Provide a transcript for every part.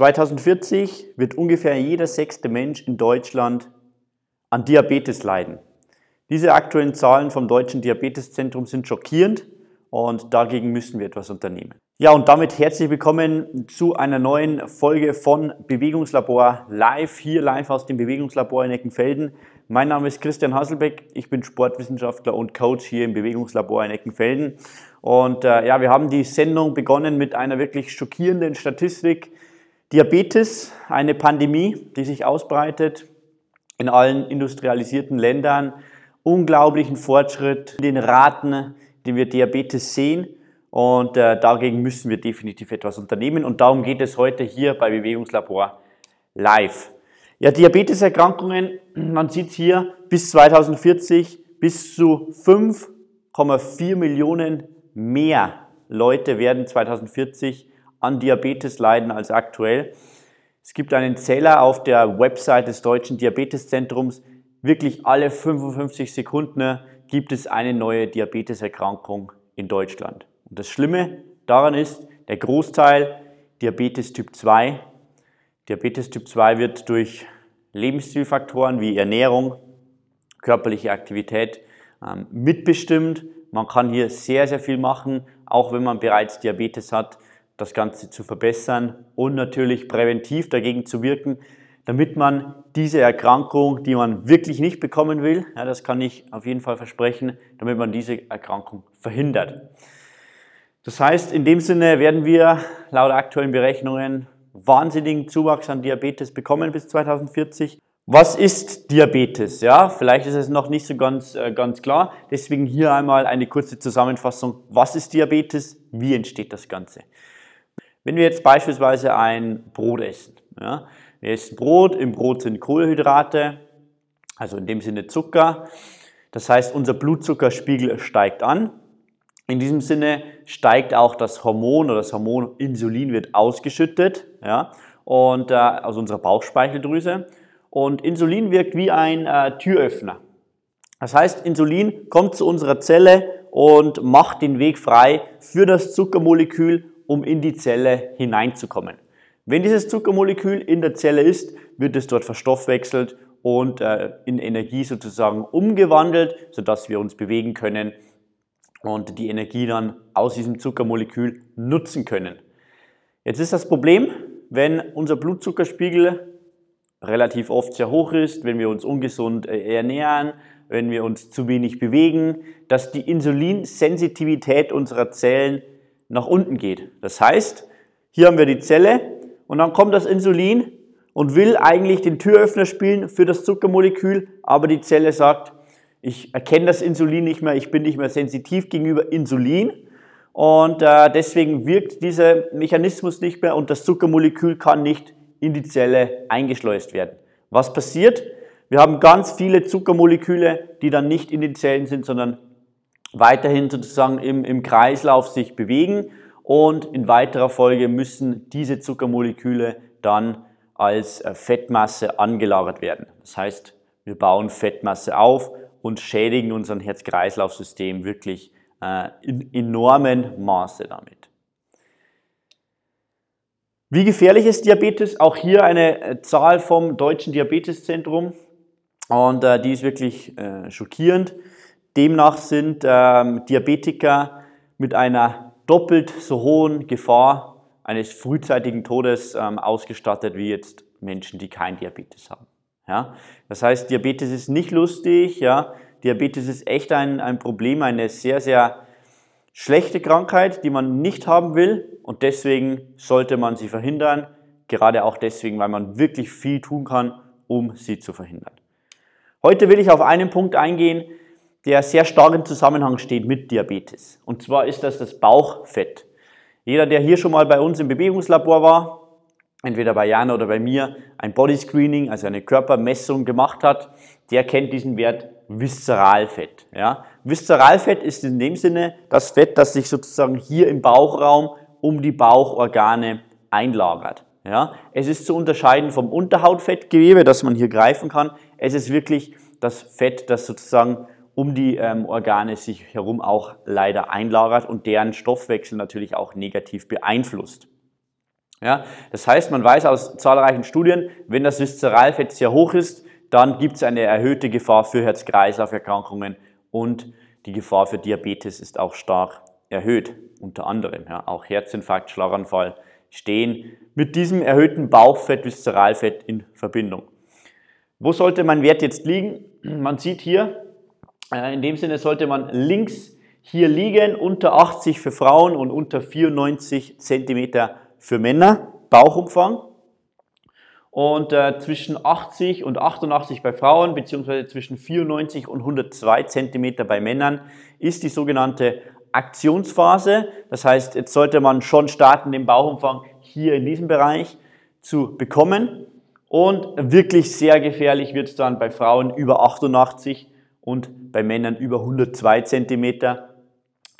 2040 wird ungefähr jeder sechste Mensch in Deutschland an Diabetes leiden. Diese aktuellen Zahlen vom Deutschen Diabeteszentrum sind schockierend und dagegen müssen wir etwas unternehmen. Ja, und damit herzlich willkommen zu einer neuen Folge von Bewegungslabor live, hier live aus dem Bewegungslabor in Eckenfelden. Mein Name ist Christian Hasselbeck, ich bin Sportwissenschaftler und Coach hier im Bewegungslabor in Eckenfelden. Und äh, ja, wir haben die Sendung begonnen mit einer wirklich schockierenden Statistik. Diabetes, eine Pandemie, die sich ausbreitet in allen industrialisierten Ländern. Unglaublichen Fortschritt in den Raten, die wir Diabetes sehen. Und äh, dagegen müssen wir definitiv etwas unternehmen. Und darum geht es heute hier bei Bewegungslabor live. Ja, Diabeteserkrankungen, man sieht hier bis 2040 bis zu 5,4 Millionen mehr Leute werden 2040 an Diabetes leiden als aktuell. Es gibt einen Zähler auf der Website des Deutschen Diabeteszentrums. Wirklich alle 55 Sekunden gibt es eine neue Diabeteserkrankung in Deutschland. Und das Schlimme daran ist, der Großteil Diabetes Typ 2 Diabetes Typ 2 wird durch Lebensstilfaktoren wie Ernährung, körperliche Aktivität ähm, mitbestimmt. Man kann hier sehr, sehr viel machen, auch wenn man bereits Diabetes hat, das Ganze zu verbessern und natürlich präventiv dagegen zu wirken, damit man diese Erkrankung, die man wirklich nicht bekommen will, ja, das kann ich auf jeden Fall versprechen, damit man diese Erkrankung verhindert. Das heißt, in dem Sinne werden wir laut aktuellen Berechnungen wahnsinnigen Zuwachs an Diabetes bekommen bis 2040. Was ist Diabetes? Ja, vielleicht ist es noch nicht so ganz, äh, ganz klar. Deswegen hier einmal eine kurze Zusammenfassung. Was ist Diabetes? Wie entsteht das Ganze? Wenn wir jetzt beispielsweise ein Brot essen, ja, wir essen Brot, im Brot sind Kohlenhydrate, also in dem Sinne Zucker. Das heißt, unser Blutzuckerspiegel steigt an. In diesem Sinne steigt auch das Hormon oder das Hormon Insulin wird ausgeschüttet ja, und, äh, aus unserer Bauchspeicheldrüse. Und Insulin wirkt wie ein äh, Türöffner. Das heißt, Insulin kommt zu unserer Zelle und macht den Weg frei für das Zuckermolekül, um in die Zelle hineinzukommen. Wenn dieses Zuckermolekül in der Zelle ist, wird es dort verstoffwechselt und äh, in Energie sozusagen umgewandelt, sodass wir uns bewegen können und die Energie dann aus diesem Zuckermolekül nutzen können. Jetzt ist das Problem, wenn unser Blutzuckerspiegel relativ oft sehr hoch ist, wenn wir uns ungesund äh, ernähren, wenn wir uns zu wenig bewegen, dass die Insulinsensitivität unserer Zellen nach unten geht. Das heißt, hier haben wir die Zelle und dann kommt das Insulin und will eigentlich den Türöffner spielen für das Zuckermolekül, aber die Zelle sagt, ich erkenne das Insulin nicht mehr, ich bin nicht mehr sensitiv gegenüber Insulin und äh, deswegen wirkt dieser Mechanismus nicht mehr und das Zuckermolekül kann nicht in die Zelle eingeschleust werden. Was passiert? Wir haben ganz viele Zuckermoleküle, die dann nicht in den Zellen sind, sondern weiterhin sozusagen im, im Kreislauf sich bewegen und in weiterer Folge müssen diese Zuckermoleküle dann als äh, Fettmasse angelagert werden. Das heißt, wir bauen Fettmasse auf und schädigen unseren Herz-Kreislauf-System wirklich äh, in enormen Maße damit. Wie gefährlich ist Diabetes? Auch hier eine äh, Zahl vom Deutschen Diabeteszentrum und äh, die ist wirklich äh, schockierend. Demnach sind ähm, Diabetiker mit einer doppelt so hohen Gefahr eines frühzeitigen Todes ähm, ausgestattet wie jetzt Menschen, die kein Diabetes haben. Ja? Das heißt, Diabetes ist nicht lustig. Ja? Diabetes ist echt ein, ein Problem, eine sehr, sehr schlechte Krankheit, die man nicht haben will. Und deswegen sollte man sie verhindern. Gerade auch deswegen, weil man wirklich viel tun kann, um sie zu verhindern. Heute will ich auf einen Punkt eingehen, der sehr stark im Zusammenhang steht mit Diabetes. Und zwar ist das das Bauchfett. Jeder, der hier schon mal bei uns im Bewegungslabor war, entweder bei Jana oder bei mir, ein Body Screening, also eine Körpermessung gemacht hat, der kennt diesen Wert Viszeralfett. Ja? Viszeralfett ist in dem Sinne das Fett, das sich sozusagen hier im Bauchraum um die Bauchorgane einlagert. Ja? Es ist zu unterscheiden vom Unterhautfettgewebe, das man hier greifen kann. Es ist wirklich das Fett, das sozusagen um die ähm, Organe sich herum auch leider einlagert und deren Stoffwechsel natürlich auch negativ beeinflusst. Ja, das heißt, man weiß aus zahlreichen Studien, wenn das Viszeralfett sehr hoch ist, dann gibt es eine erhöhte Gefahr für Herz-Kreislauf-Erkrankungen und die Gefahr für Diabetes ist auch stark erhöht. Unter anderem ja, auch Herzinfarkt, Schlaganfall stehen mit diesem erhöhten Bauchfett, Viszeralfett in Verbindung. Wo sollte mein Wert jetzt liegen? Man sieht hier, in dem Sinne sollte man links hier liegen, unter 80 für Frauen und unter 94 Zentimeter für Männer, Bauchumfang. Und äh, zwischen 80 und 88 bei Frauen, beziehungsweise zwischen 94 und 102 Zentimeter bei Männern, ist die sogenannte Aktionsphase. Das heißt, jetzt sollte man schon starten, den Bauchumfang hier in diesem Bereich zu bekommen. Und wirklich sehr gefährlich wird es dann bei Frauen über 88 und bei Männern über 102 Zentimeter.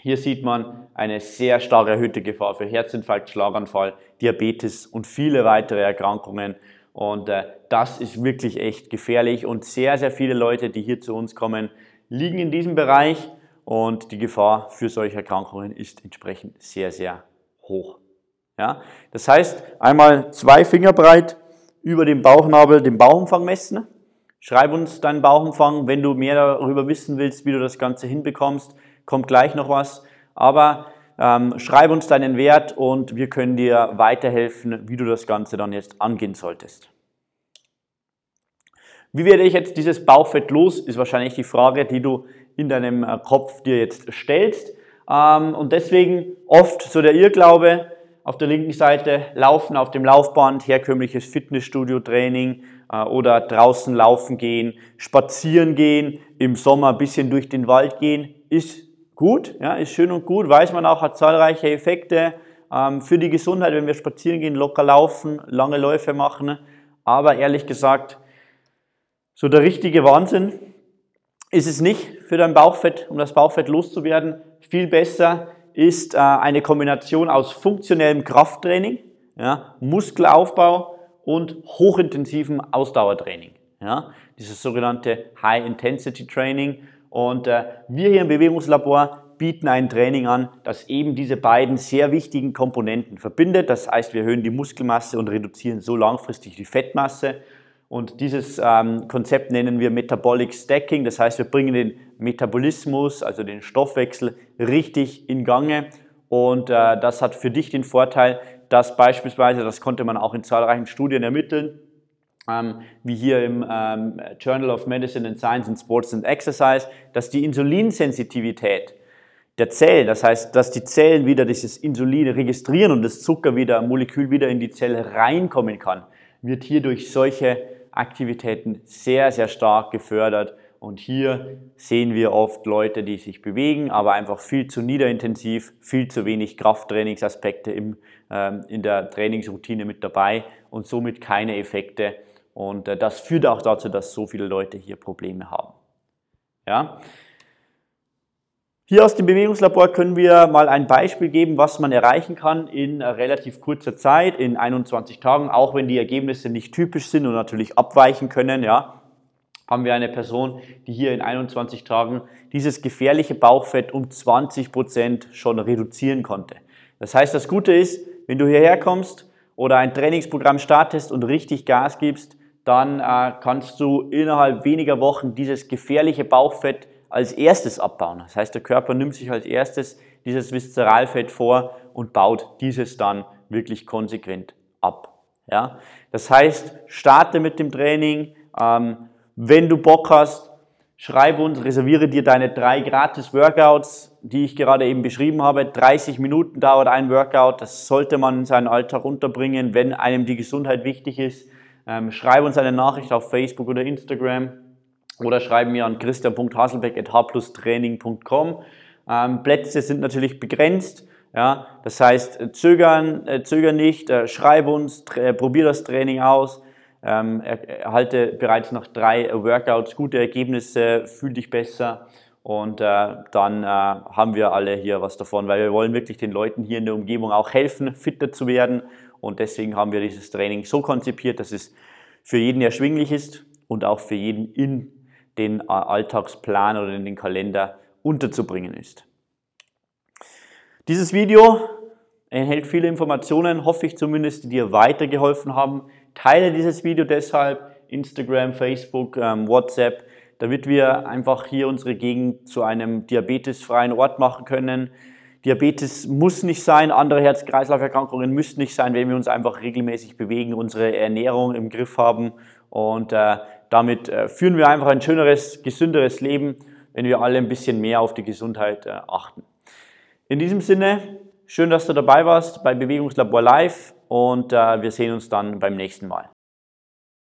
Hier sieht man eine sehr stark erhöhte Gefahr für Herzinfarkt, Schlaganfall, Diabetes und viele weitere Erkrankungen. Und äh, das ist wirklich echt gefährlich und sehr, sehr viele Leute, die hier zu uns kommen, liegen in diesem Bereich und die Gefahr für solche Erkrankungen ist entsprechend sehr, sehr hoch. Ja? Das heißt, einmal zwei Finger breit über dem Bauchnabel den Bauchumfang messen. Schreib uns deinen Bauchumfang, wenn du mehr darüber wissen willst, wie du das Ganze hinbekommst kommt gleich noch was. Aber ähm, schreib uns deinen Wert und wir können dir weiterhelfen, wie du das Ganze dann jetzt angehen solltest. Wie werde ich jetzt dieses Bauchfett los, ist wahrscheinlich die Frage, die du in deinem äh, Kopf dir jetzt stellst. Ähm, und deswegen oft so der Irrglaube, auf der linken Seite laufen auf dem Laufband, herkömmliches Fitnessstudio-Training oder draußen laufen gehen, spazieren gehen, im Sommer ein bisschen durch den Wald gehen, ist gut, ja, ist schön und gut, weiß man auch, hat zahlreiche Effekte ähm, für die Gesundheit, wenn wir spazieren gehen, locker laufen, lange Läufe machen. Aber ehrlich gesagt, so der richtige Wahnsinn ist es nicht für dein Bauchfett, um das Bauchfett loszuwerden. Viel besser ist äh, eine Kombination aus funktionellem Krafttraining, ja, Muskelaufbau und hochintensivem Ausdauertraining. Ja, dieses sogenannte High-Intensity-Training und äh, wir hier im Bewegungslabor bieten ein Training an, das eben diese beiden sehr wichtigen Komponenten verbindet. Das heißt, wir erhöhen die Muskelmasse und reduzieren so langfristig die Fettmasse. Und dieses ähm, Konzept nennen wir Metabolic Stacking. Das heißt, wir bringen den Metabolismus, also den Stoffwechsel, richtig in Gange. Und äh, das hat für dich den Vorteil, dass beispielsweise, das konnte man auch in zahlreichen Studien ermitteln, ähm, wie hier im ähm, Journal of Medicine and Science and Sports and Exercise, dass die Insulinsensitivität der Zellen, das heißt, dass die Zellen wieder dieses Insulin registrieren und das Zucker wieder, Molekül wieder in die Zelle reinkommen kann, wird hier durch solche Aktivitäten sehr, sehr stark gefördert. Und hier sehen wir oft Leute, die sich bewegen, aber einfach viel zu niederintensiv, viel zu wenig Krafttrainingsaspekte im, ähm, in der Trainingsroutine mit dabei und somit keine Effekte und äh, das führt auch dazu, dass so viele Leute hier Probleme haben. Ja? Hier aus dem Bewegungslabor können wir mal ein Beispiel geben, was man erreichen kann in äh, relativ kurzer Zeit, in 21 Tagen, auch wenn die Ergebnisse nicht typisch sind und natürlich abweichen können. Ja, haben wir eine Person, die hier in 21 Tagen dieses gefährliche Bauchfett um 20 Prozent schon reduzieren konnte. Das heißt, das Gute ist, wenn du hierher kommst oder ein Trainingsprogramm startest und richtig Gas gibst, dann äh, kannst du innerhalb weniger Wochen dieses gefährliche Bauchfett als erstes abbauen. Das heißt, der Körper nimmt sich als erstes dieses Viszeralfett vor und baut dieses dann wirklich konsequent ab. Ja? Das heißt, starte mit dem Training. Ähm, wenn du Bock hast, schreib uns, reserviere dir deine drei gratis Workouts, die ich gerade eben beschrieben habe. 30 Minuten dauert ein Workout. Das sollte man in seinen Alltag unterbringen, wenn einem die Gesundheit wichtig ist. Ähm, schreib uns eine Nachricht auf Facebook oder Instagram oder schreib mir an christian.haselbeck.hplustraining.com. Ähm, Plätze sind natürlich begrenzt. Ja, das heißt, äh, zögern, äh, zögern nicht, äh, schreib uns, äh, probier das Training aus, ähm, erhalte bereits nach drei Workouts gute Ergebnisse, fühl dich besser und äh, dann äh, haben wir alle hier was davon, weil wir wollen wirklich den Leuten hier in der Umgebung auch helfen, fitter zu werden und deswegen haben wir dieses Training so konzipiert, dass es für jeden erschwinglich ist und auch für jeden in den Alltagsplan oder in den Kalender unterzubringen ist. Dieses Video enthält viele Informationen, hoffe ich zumindest, die dir weitergeholfen haben. Teile dieses Video deshalb, Instagram, Facebook, ähm, WhatsApp, damit wir einfach hier unsere Gegend zu einem diabetesfreien Ort machen können. Diabetes muss nicht sein, andere Herz-Kreislauf-Erkrankungen müssen nicht sein, wenn wir uns einfach regelmäßig bewegen, unsere Ernährung im Griff haben und äh, damit äh, führen wir einfach ein schöneres, gesünderes Leben, wenn wir alle ein bisschen mehr auf die Gesundheit äh, achten. In diesem Sinne, schön, dass du dabei warst bei Bewegungslabor Live und äh, wir sehen uns dann beim nächsten Mal.